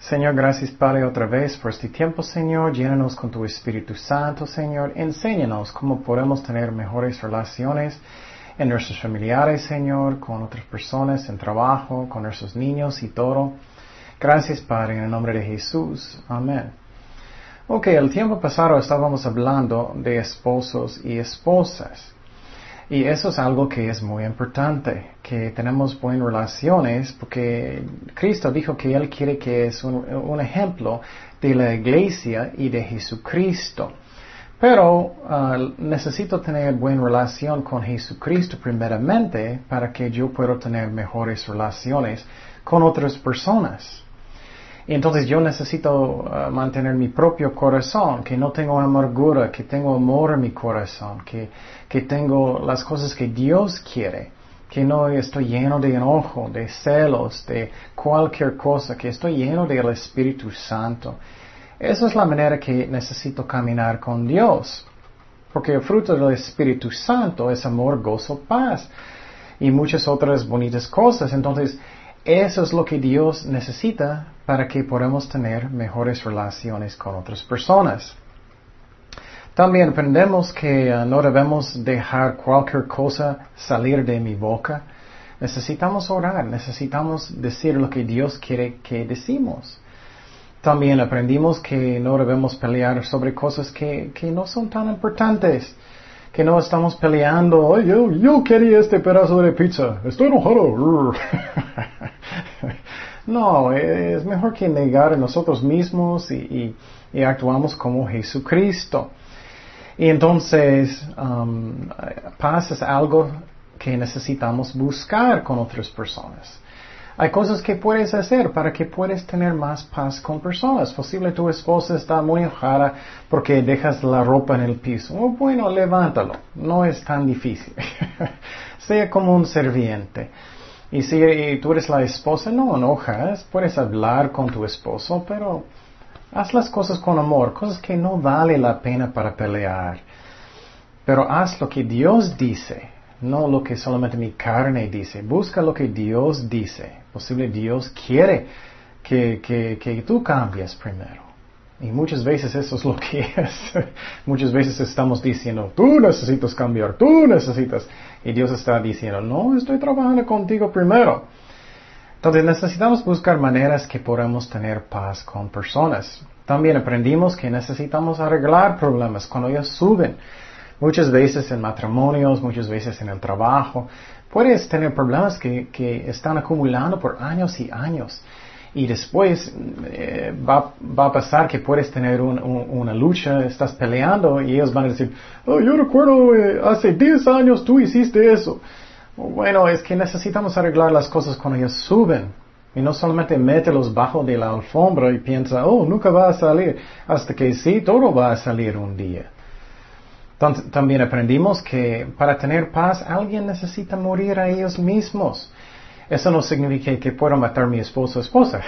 Señor, gracias Padre otra vez por este tiempo, Señor. Llénanos con tu Espíritu Santo, Señor. Enséñanos cómo podemos tener mejores relaciones en nuestros familiares, Señor, con otras personas, en trabajo, con nuestros niños y todo. Gracias, Padre, en el nombre de Jesús. Amén. Ok, el tiempo pasado estábamos hablando de esposos y esposas. Y eso es algo que es muy importante, que tenemos buenas relaciones, porque Cristo dijo que Él quiere que es un, ejemplo de la iglesia y de Jesucristo. Pero ah, necesito tener buena relación con Jesucristo primeramente para que yo pueda tener mejores relaciones con otras personas. Y entonces yo necesito uh, mantener mi propio corazón, que no tengo amargura, que tengo amor en mi corazón, que, que tengo las cosas que Dios quiere, que no estoy lleno de enojo, de celos, de cualquier cosa, que estoy lleno del Espíritu Santo. Esa es la manera que necesito caminar con Dios. Porque el fruto del Espíritu Santo es amor, gozo, paz y muchas otras bonitas cosas. Entonces, eso es lo que Dios necesita para que podamos tener mejores relaciones con otras personas. También aprendemos que uh, no debemos dejar cualquier cosa salir de mi boca. Necesitamos orar, necesitamos decir lo que Dios quiere que decimos. También aprendimos que no debemos pelear sobre cosas que, que no son tan importantes que no estamos peleando, yo, yo quería este pedazo de pizza, estoy enojado. no, es mejor que negar a nosotros mismos y, actuamos como Jesucristo. Y entonces, um, paz es algo que necesitamos buscar con otras personas. Hay cosas que puedes hacer para que puedas tener más paz con personas. Posible tu esposa está muy enojada porque dejas la ropa en el piso. Oh, bueno, levántalo. No es tan difícil. sea como un serviente. Y si tú eres la esposa, no enojas. Puedes hablar con tu esposo, pero haz las cosas con amor. Cosas que no vale la pena para pelear. Pero haz lo que Dios dice no lo que solamente mi carne dice. Busca lo que Dios dice. Posible Dios quiere que, que, que tú cambies primero. Y muchas veces eso es lo que es. muchas veces estamos diciendo, tú necesitas cambiar, tú necesitas. Y Dios está diciendo, no, estoy trabajando contigo primero. Entonces necesitamos buscar maneras que podamos tener paz con personas. También aprendimos que necesitamos arreglar problemas cuando ellos suben. Muchas veces en matrimonios, muchas veces en el trabajo, puedes tener problemas que, que están acumulando por años y años. Y después eh, va, va, a pasar que puedes tener un, una lucha, estás peleando y ellos van a decir, oh, yo recuerdo eh, hace 10 años tú hiciste eso. Bueno, es que necesitamos arreglar las cosas cuando ellos suben. Y no solamente mételos bajo de la alfombra y piensa, oh, nunca va a salir. Hasta que sí, todo va a salir un día. También aprendimos que para tener paz alguien necesita morir a ellos mismos. Eso no significa que puedo matar a mi esposo o esposa,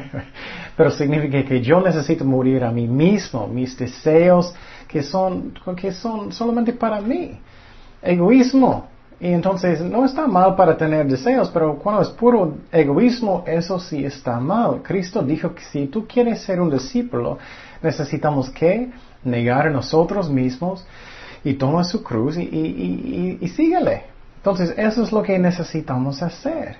pero significa que yo necesito morir a mí mismo, mis deseos que son, que son solamente para mí. Egoísmo. Y entonces no está mal para tener deseos, pero cuando es puro egoísmo, eso sí está mal. Cristo dijo que si tú quieres ser un discípulo, necesitamos que negar a nosotros mismos y toma su cruz y, y, y, síguele. Entonces, eso es lo que necesitamos hacer.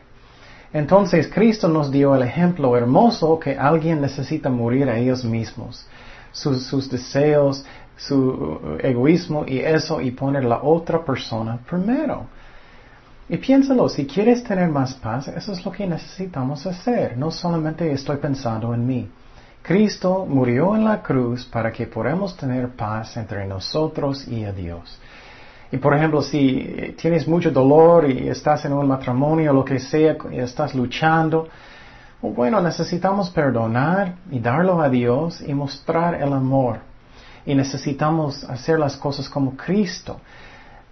Entonces, Cristo nos dio el ejemplo hermoso que alguien necesita morir a ellos mismos, sus, deseos, su egoísmo y eso, y poner la otra persona primero. Y piénsalo, si quieres tener más paz, eso es lo que necesitamos hacer. No solamente estoy pensando en mí. Cristo murió en la cruz para que podamos tener paz entre nosotros y a Dios. Y por ejemplo, si tienes mucho dolor y estás en un matrimonio lo que sea, y estás luchando, bueno, necesitamos perdonar y darlo a Dios y mostrar el amor. Y necesitamos hacer las cosas como Cristo.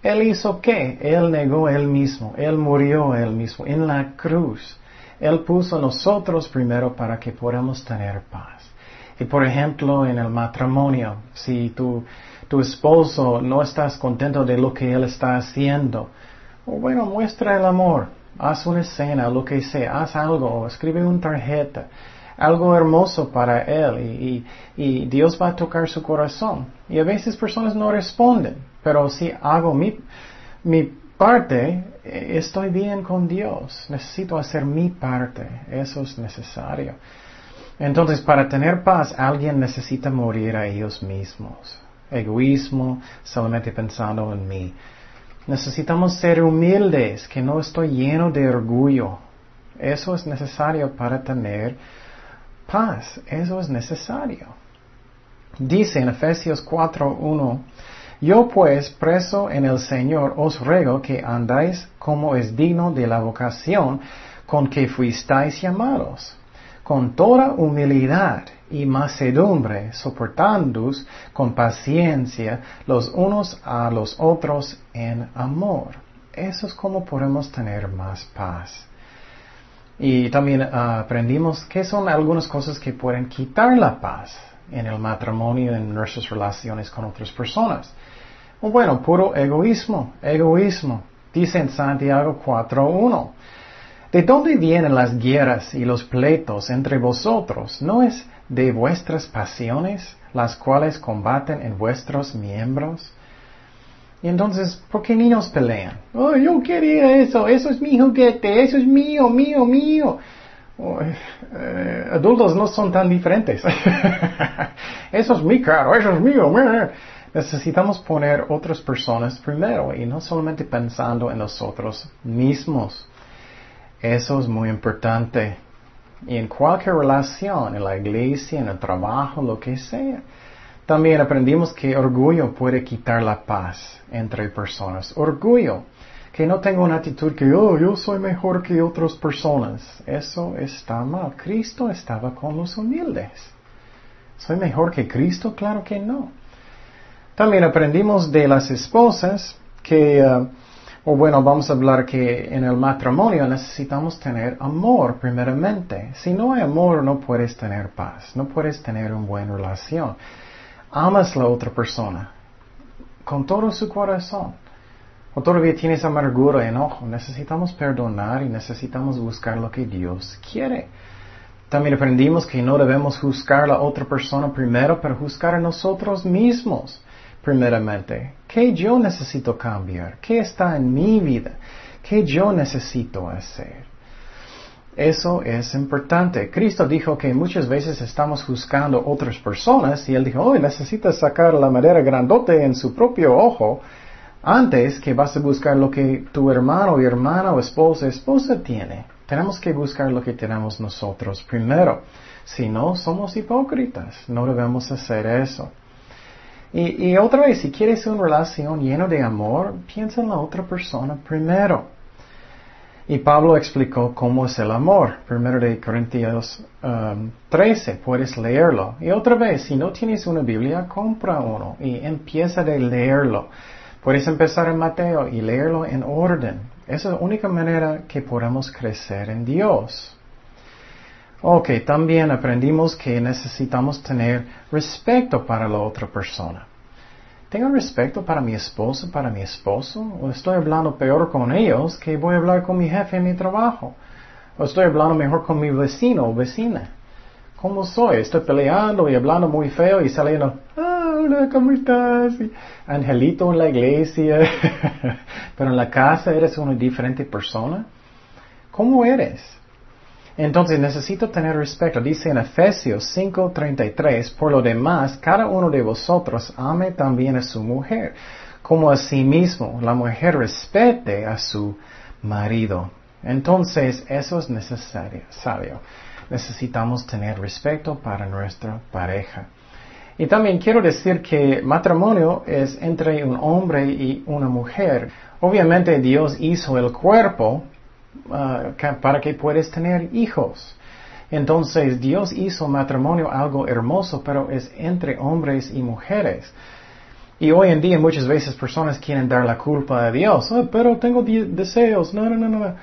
Él hizo qué? Él negó él mismo, él murió él mismo en la cruz. Él puso nosotros primero para que podamos tener paz. Y por ejemplo, en el matrimonio, si tu, tu esposo no estás contento de lo que él está haciendo, bueno, muestra el amor, haz una escena, lo que sea, haz algo, escribe una tarjeta, algo hermoso para él y, Dios va a tocar su corazón. Y a veces personas no responden, pero si hago mi, mi parte, estoy bien con Dios. Necesito hacer mi parte. Eso es necesario. Entonces, para tener paz, alguien necesita morir a ellos mismos. Egoísmo, solamente pensando en mí. Necesitamos ser humildes, que no estoy lleno de orgullo. Eso es necesario para tener paz. Eso es necesario. Dice en Efesios 4.1, Yo pues, preso en el Señor, os ruego que andáis como es digno de la vocación con que fuisteis llamados, con toda humildad y macedumbre, soportándoos con paciencia los unos a los otros en amor. Eso es como podemos tener más paz. Y también ah, aprendimos que son algunas cosas que pueden quitar la paz en el matrimonio, en nuestras relaciones con otras personas. Bueno, puro egoísmo, egoísmo. Dice en Santiago 4.1. ¿De dónde vienen las guerras y los pleitos entre vosotros? ¿No es de vuestras pasiones las cuales combaten en vuestros miembros? Y entonces, ¿por qué niños pelean? Oh, yo quería eso, eso es mi juguete, eso es mío, mío, mío. Eh, adultos no son tan diferentes. eso es mi caro, eso es mío. Necesitamos poner otras personas primero y no solamente pensando en nosotros mismos. Eso es muy importante. Y en cualquier relación, en la iglesia, en el trabajo, lo que sea. También aprendimos que orgullo puede quitar la paz entre personas. Orgullo. Que no tengo una actitud que oh, yo soy mejor que otras personas. Eso está mal. Cristo estaba con los humildes. ¿Soy mejor que Cristo? Claro que no. También aprendimos de las esposas que, uh, o bueno, vamos a hablar que en el matrimonio necesitamos tener amor primeramente. Si no hay amor no puedes tener paz, no puedes tener una buena relación amas a la otra persona con todo su corazón, o todavía tienes amargura, enojo, necesitamos perdonar y necesitamos buscar lo que Dios quiere. También aprendimos que no debemos juzgar a la otra persona primero, pero juzgar a nosotros mismos primeramente. ¿Qué yo necesito cambiar? ¿Qué está en mi vida? ¿Qué yo necesito hacer? Eso es importante. Cristo dijo que muchas veces estamos juzgando otras personas y él dijo, hoy necesitas sacar la madera grandote en su propio ojo antes que vas a buscar lo que tu hermano hermana o esposa esposa tiene. Tenemos que buscar lo que tenemos nosotros primero. Si no, somos hipócritas. No debemos hacer eso. Y, otra vez, si quieres una relación llena de amor, piensa en la otra persona primero. Y Pablo explicó cómo es el amor. Primero de Corintios 13, um, puedes leerlo. Y otra vez, si no tienes una Biblia, compra uno y empieza de leerlo. Puedes empezar en Mateo y leerlo en orden. Esa es la única manera que podemos crecer en Dios. Ok, también aprendimos que necesitamos tener respeto para la otra persona. ¿Tengo respeto para mi esposo, para mi esposo? ¿O estoy hablando peor con ellos que voy a hablar con mi jefe en mi trabajo? ¿O estoy hablando mejor con mi vecino o vecina? ¿Cómo soy? Estoy peleando y hablando muy feo y saliendo, ah, hola, ¿cómo estás? Angelito en la iglesia, pero en la casa eres una diferente persona. ¿Cómo eres? Entonces necesito tener respeto. Dice en Efesios 5:33, por lo demás, cada uno de vosotros ame también a su mujer, como a sí mismo. La mujer respete a su marido. Entonces eso es necesario, sabio. Necesitamos tener respeto para nuestra pareja. Y también quiero decir que matrimonio es entre un hombre y una mujer. Obviamente Dios hizo el cuerpo Uh, para que puedas tener hijos. Entonces Dios hizo matrimonio algo hermoso, pero es entre hombres y mujeres. Y hoy en día muchas veces personas quieren dar la culpa a Dios. Oh, pero tengo deseos. No, no, no, no.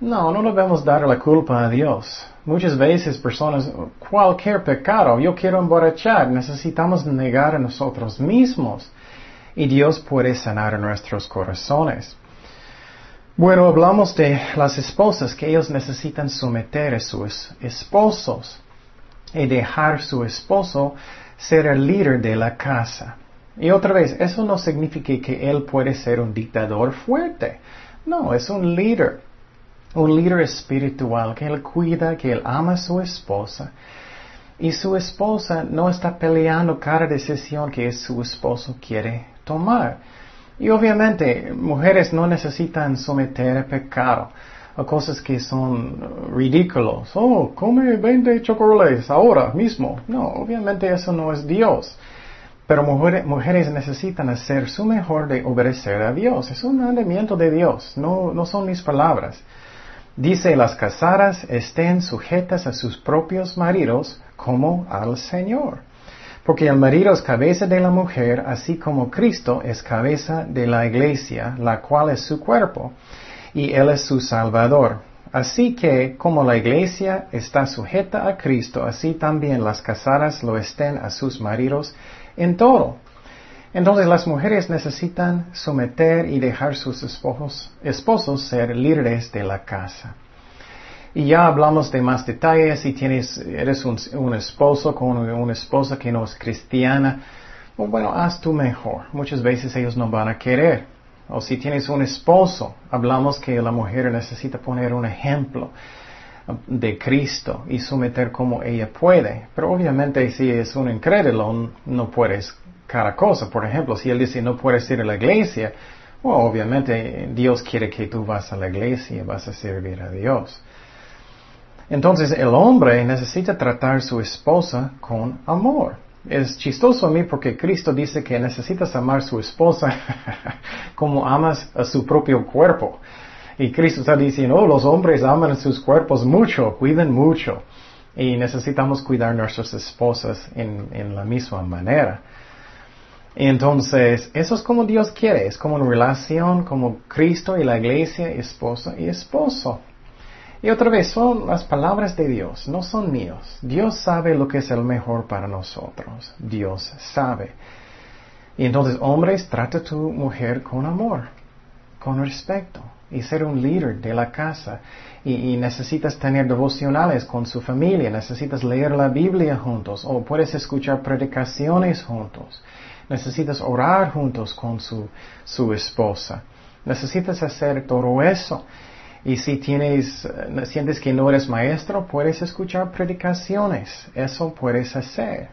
No, no debemos dar la culpa a Dios. Muchas veces personas, cualquier pecado, yo quiero emborrachar, necesitamos negar a nosotros mismos. Y Dios puede sanar nuestros corazones. Bueno, hablamos de las esposas que ellos necesitan someter a sus esposos. y dejar su esposo ser el líder de la casa. Y otra vez, eso no significa que él puede ser un dictador fuerte. No, es un líder. Un líder espiritual que él cuida, que él ama a su esposa. Y su esposa no está peleando cada decisión que su esposo quiere tomar. Y obviamente, mujeres no necesitan someter a pecado a cosas que son ridículos. Oh, come 20 chocolates ahora mismo. No, obviamente eso no es Dios. Pero mujeres, mujeres, necesitan hacer su mejor de obedecer a Dios. Es un mandamiento de Dios, no, no son mis palabras. Dice, las casadas estén sujetas a sus propios maridos como al Señor. Porque el marido es cabeza de la mujer, así como Cristo es cabeza de la iglesia, la cual es su cuerpo y Él es su Salvador. Así que, como la iglesia está sujeta a Cristo, así también las casadas lo estén a sus maridos en todo. Entonces las mujeres necesitan someter y dejar sus esposos, esposos ser líderes de la casa. Y ya hablamos de más detalles. Si tienes, eres un, un esposo con una esposa que no es cristiana, bueno, haz tú mejor. Muchas veces ellos no van a querer. O si tienes un esposo, hablamos que la mujer necesita poner un ejemplo de Cristo y someter como ella puede. Pero obviamente si es un incrédulo, no puedes cada cosa. Por ejemplo, si él dice no puedes ir a la iglesia, obviamente Dios quiere que tú vas a la iglesia vas a servir a Dios. Entonces el hombre necesita tratar a su esposa con amor. Es chistoso a mí porque Cristo dice que necesitas amar a su esposa como amas a su propio cuerpo. Y Cristo está diciendo, oh, los hombres aman a sus cuerpos mucho, cuiden mucho. Y necesitamos cuidar nuestras esposas en, en la misma manera. Entonces, eso es como Dios quiere, es como una relación como Cristo y la iglesia, esposa y esposo. Y otra vez, son las palabras de Dios, no son míos. Dios sabe lo que es el mejor para nosotros. Dios sabe. Y entonces, hombres, trata tu mujer con amor, con respeto, y ser un líder de la casa. Y, necesitas tener devocionales con su familia, necesitas leer la Biblia juntos, o puedes escuchar predicaciones juntos. Necesitas orar juntos con su, su esposa. Necesitas hacer todo eso. Y si tienes, eh, sientes que no eres maestro, puedes escuchar predicaciones. Eso puedes hacer.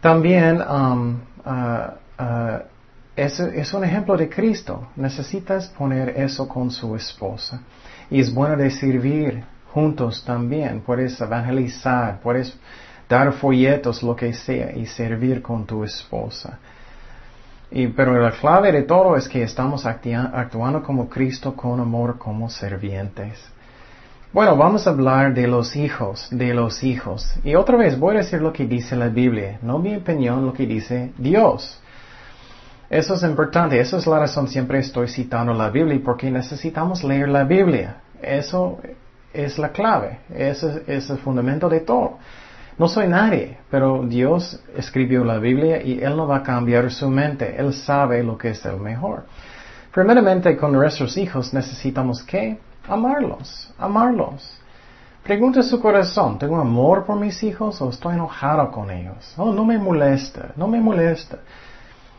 También um, uh, uh, es, un ejemplo de Cristo. Necesitas poner eso con su esposa. Y es bueno de servir juntos también. Puedes evangelizar, puedes dar folletos, lo que sea, y servir con tu esposa. Y, pero la clave de todo es que estamos actuando como Cristo con amor como servientes. Bueno, vamos a hablar de los hijos, de los hijos. Y otra vez voy a decir lo que dice la Biblia, no mi opinión, lo que dice Dios. Eso es importante, esa es la razón siempre estoy citando la Biblia, porque necesitamos leer la Biblia. Eso es la clave, ese es el fundamento de todo. No soy nadie, pero Dios escribió la Biblia y Él no va a cambiar su mente. Él sabe lo que es el mejor. Primeramente, con nuestros hijos necesitamos que amarlos, amarlos. Pregunta su corazón, ¿tengo amor por mis hijos o estoy enojado con ellos? Oh, no me molesta, no me molesta.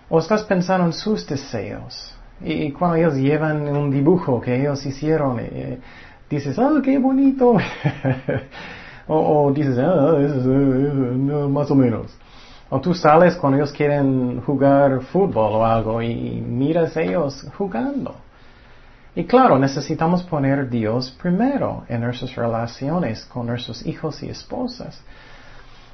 O estás pensando en sus deseos. Y cuando ellos llevan un dibujo que ellos hicieron, eh, dices, oh, qué bonito. O, dices, ah, más o menos. O tú sales cuando ellos quieren jugar fútbol o algo y miras ellos jugando. Y claro, necesitamos poner Dios primero en nuestras relaciones con nuestros hijos y esposas.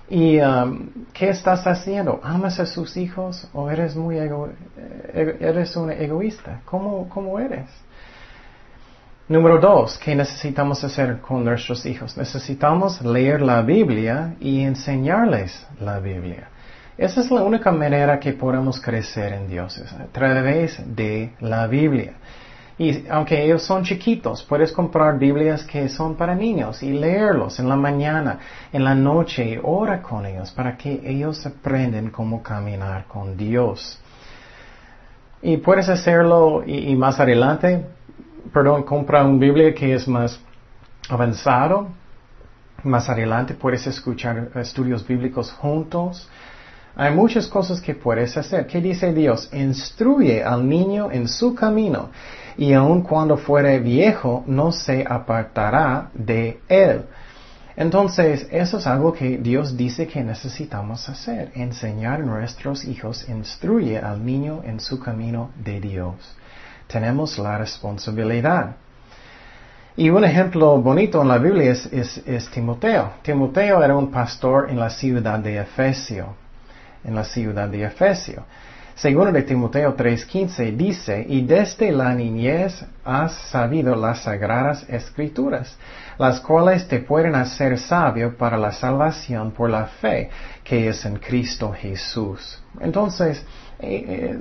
¿Y um, qué estás haciendo? ¿Amas a sus hijos o eres muy ego eh, eres un egoísta? ¿Cómo, cómo eres? Número dos, ¿qué necesitamos hacer con nuestros hijos? Necesitamos leer la Biblia y enseñarles la Biblia. Esa es la única manera que podemos crecer en Dios, a través de la Biblia. Y aunque ellos son chiquitos, puedes comprar Biblias que son para niños y leerlos en la mañana, en la noche y ora con ellos para que ellos aprenden cómo caminar con Dios. Y puedes hacerlo y más adelante perdón, compra una Biblia que es más avanzado Más adelante puedes escuchar estudios bíblicos juntos. Hay muchas cosas que puedes hacer. ¿Qué dice Dios? Instruye al niño en su camino y aun cuando fuere viejo no se apartará de él. Entonces, eso es algo que Dios dice que necesitamos hacer, enseñar a nuestros hijos, instruye al niño en su camino de Dios. Tenemos la responsabilidad. Y un ejemplo bonito en la Biblia es, es, Timoteo. Timoteo era un pastor en la ciudad de Efesio. En la ciudad de Efesio. Segundo de Timoteo 3:15 dice, y desde la niñez has sabido las sagradas escrituras, las cuales te pueden hacer sabio para la salvación por la fe que es en Cristo Jesús. Entonces, eh, eh,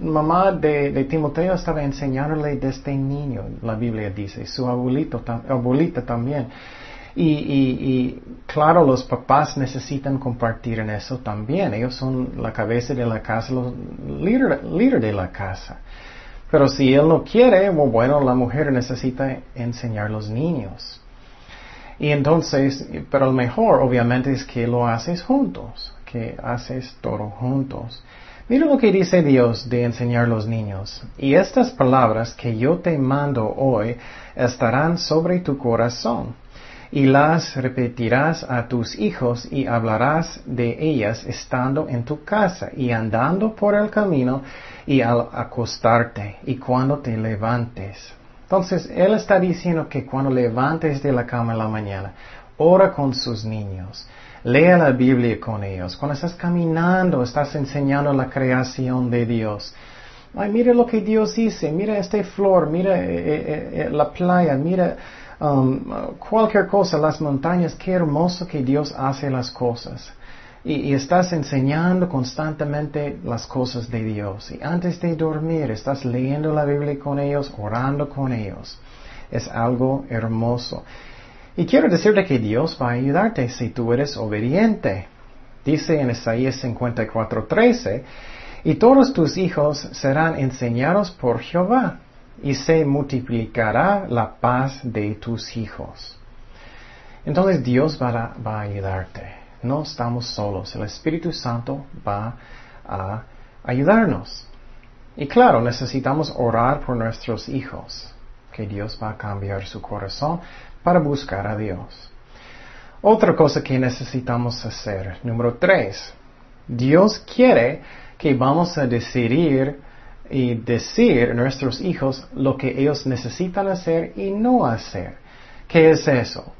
mamá de, Timoteo estaba enseñándole desde niño, la Biblia dice, su abuelito, abuelita también. Y, y, claro, los papás necesitan compartir en eso también. Ellos son la cabeza de la casa, los líder de la casa. Pero si él no quiere, bueno, la mujer necesita enseñar a los niños. Y entonces, pero lo mejor obviamente es que lo haces juntos, que haces todo juntos. Mira lo que dice Dios de enseñar a los niños. Y estas palabras que yo te mando hoy estarán sobre tu corazón y las repetirás a tus hijos y hablarás de ellas estando en tu casa y andando por el camino y al acostarte y cuando te levantes. Entonces, Él está diciendo que cuando levantes de la cama en la mañana, ora con sus niños, lea la Biblia con ellos. Cuando estás caminando, estás enseñando la creación de Dios. Ay, mira lo que Dios dice, mira esta flor, mira eh, eh, eh, la playa, mira Um, cualquier cosa, las montañas, qué hermoso que Dios hace las cosas. Y, estás enseñando constantemente las cosas de Dios. Y antes de dormir, estás leyendo la Biblia con ellos, orando con ellos. Es algo hermoso. Y quiero decirte que Dios va a ayudarte si tú eres obediente. Dice en Isaías 54:13, y todos tus hijos serán enseñados por Jehová y se multiplicará la paz de tus hijos. Entonces Dios va a, ayudarte. No estamos solos. El Espíritu Santo va a ayudarnos. Y claro, necesitamos orar por nuestros hijos, que Dios va a cambiar su corazón para buscar a Dios. Otra cosa que necesitamos hacer, número tres, Dios quiere que vamos a decidir y decir a nuestros hijos lo que ellos necesitan hacer y no hacer. ¿Qué es eso?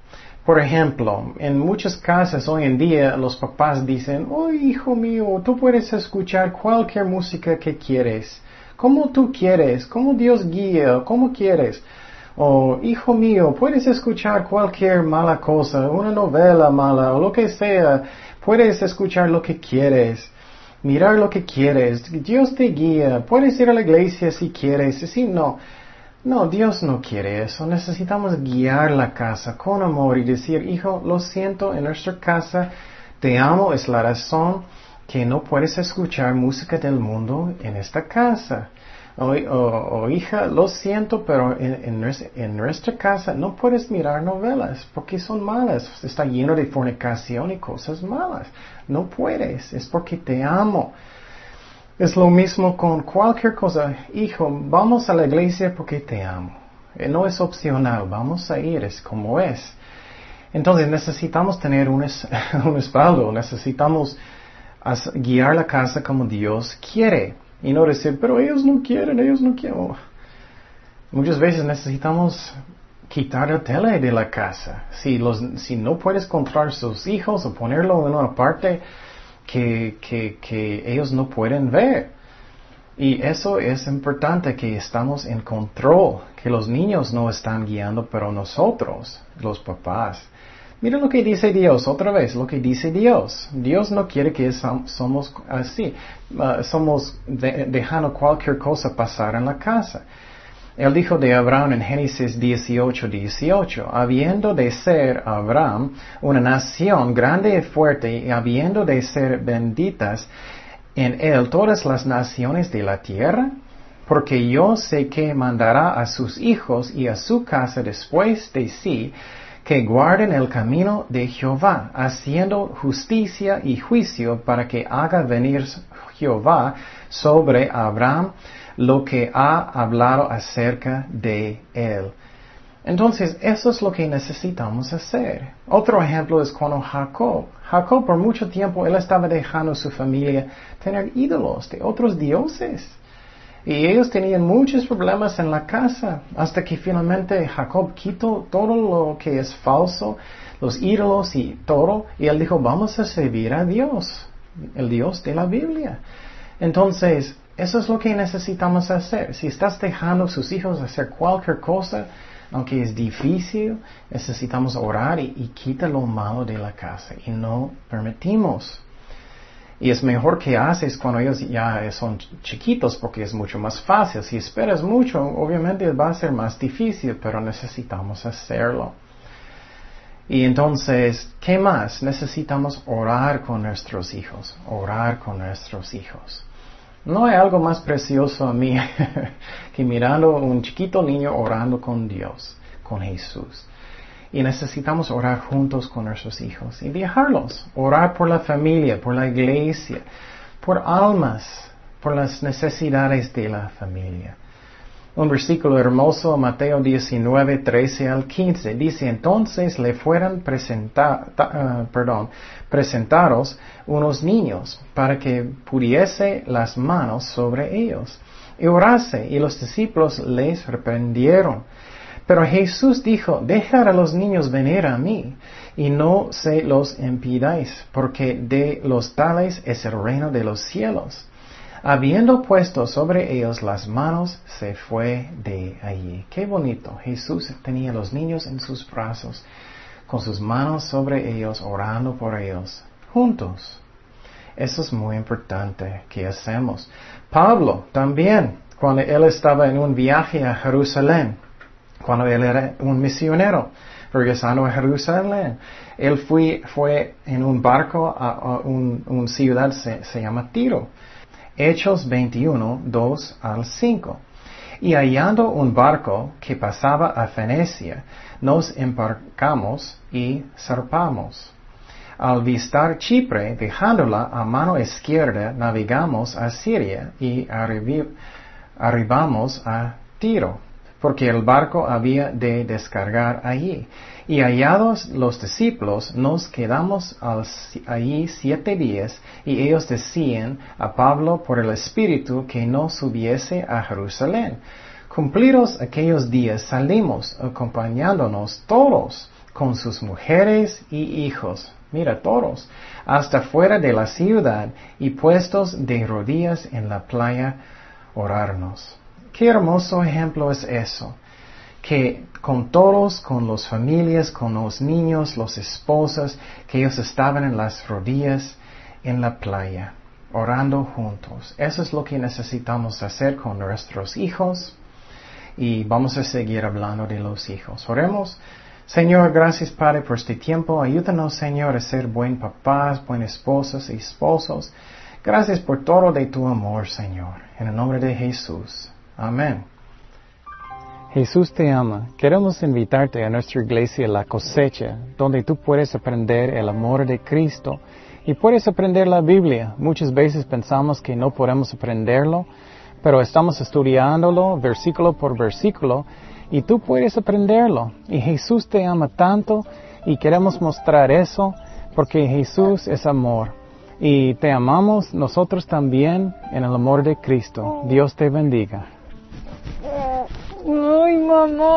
Por ejemplo, en muchas casas hoy en día los papás dicen, oh hijo mío, tú puedes escuchar cualquier música que quieres, como tú quieres, como Dios guía, como quieres. O hijo mío, puedes escuchar cualquier mala cosa, una novela mala o lo que sea, puedes escuchar lo que quieres mirar lo que quieres, Dios te guía, puedes ir a la iglesia si quieres, si no. No, Dios no quiere eso. Necesitamos guiar la casa con amor y decir, hijo, lo siento, en nuestra casa te amo, es la razón que no puedes escuchar música del mundo en esta casa. O, hija, lo siento, pero en, nuestra, casa no puedes mirar novelas porque son malas. Está lleno de fornicación y cosas malas. No puedes, es porque te amo. Es lo mismo con cualquier cosa. Hijo, vamos a la iglesia porque te amo. Eh, no es opcional, vamos a ir, es como es. Entonces necesitamos tener un, un espaldo, necesitamos guiar la casa como Dios quiere. Y no decir, pero ellos no quieren, ellos no quieren. Muchas veces necesitamos quitar la tele de la casa. Si, los, si no puedes controlar sus hijos o ponerlo en una parte que, que, que ellos no pueden ver. Y eso es importante que estamos en control, que los niños no están guiando, pero nosotros, los papás, Mira lo que dice Dios, otra vez, lo que dice Dios. Dios no quiere que somos así, uh, somos dejando cualquier cosa pasar en la casa. Él dijo de Abraham en Génesis 18, 18, habiendo de ser Abraham una nación grande y fuerte y habiendo de ser benditas en él todas las naciones de la tierra, porque yo sé que mandará a sus hijos y a su casa después de sí, que guarden el camino de Jehová, haciendo justicia y juicio para que haga venir Jehová sobre Abraham lo que ha hablado acerca de él. Entonces, eso es lo que necesitamos hacer. Otro ejemplo es cuando Jacob, Jacob por mucho tiempo, él estaba dejando a su familia tener ídolos de otros dioses. Y ellos tenían muchos problemas en la casa, hasta que finalmente Jacob quitó todo lo que es falso, los ídolos y todo, y él dijo, vamos a servir a Dios, el Dios de la Biblia. Entonces, eso es lo que necesitamos hacer. Si estás dejando a sus hijos hacer cualquier cosa, aunque es difícil, necesitamos orar y, y quita lo malo de la casa y no permitimos. Y es mejor que haces cuando ellos ya son chiquitos porque es mucho más fácil. Si esperas mucho, obviamente va a ser más difícil, pero necesitamos hacerlo. Y entonces, ¿qué más? Necesitamos orar con nuestros hijos, orar con nuestros hijos. No hay algo más precioso a mí que mirando a un chiquito niño orando con Dios, con Jesús. Y necesitamos orar juntos con nuestros hijos y viajarlos, orar por la familia, por la iglesia, por almas, por las necesidades de la familia. Un versículo hermoso, Mateo 19, 13 al 15, dice, entonces le fueron uh, perdón, presentados unos niños para que pudiese las manos sobre ellos y orase, y los discípulos les reprendieron. Pero Jesús dijo, dejad a los niños venir a mí y no se los impidáis, porque de los tales es el reino de los cielos. Habiendo puesto sobre ellos las manos, se fue de allí. Qué bonito. Jesús tenía a los niños en sus brazos, con sus manos sobre ellos, orando por ellos, juntos. Eso es muy importante que hacemos. Pablo también, cuando él estaba en un viaje a Jerusalén, cuando él era un misionero, regresando a Jerusalén, él fue, fue en un barco a, una ciudad se, se llama Tiro. Hechos 21, 2 al 5. Y hallando un barco que pasaba a Fenecia, nos embarcamos y zarpamos. Al vistar Chipre, dejándola a mano izquierda, navegamos a Siria y arribamos a Tiro, porque el barco había de descargar allí. Y hallados los discípulos, nos quedamos allí siete días, y ellos decían a Pablo por el Espíritu que no subiese a Jerusalén. Cumplidos aquellos días salimos acompañándonos todos con sus mujeres y hijos, mira todos, hasta fuera de la ciudad y puestos de rodillas en la playa orarnos. Qué hermoso ejemplo es eso que con todos, con las familias, con los niños, los esposas, que ellos estaban en las rodillas en la playa, orando juntos. Eso es lo que necesitamos hacer con nuestros hijos y vamos a seguir hablando de los hijos. Oremos. Señor, gracias Padre por este tiempo. Ayúdanos, Señor, a ser buen papás, buen esposos y esposos. Gracias por todo de tu amor, Señor. En el nombre de Jesús. Amén. Jesús te ama. Queremos invitarte a nuestra iglesia La Cosecha, donde tú puedes aprender el amor de Cristo y puedes aprender la Biblia. Muchas veces pensamos que no podemos aprenderlo, pero estamos estudiándolo versículo por versículo y tú puedes aprenderlo. Y Jesús te ama tanto y queremos mostrar eso porque Jesús es amor. Y te amamos nosotros también en el amor de Cristo. Dios te bendiga. Ay, mamá.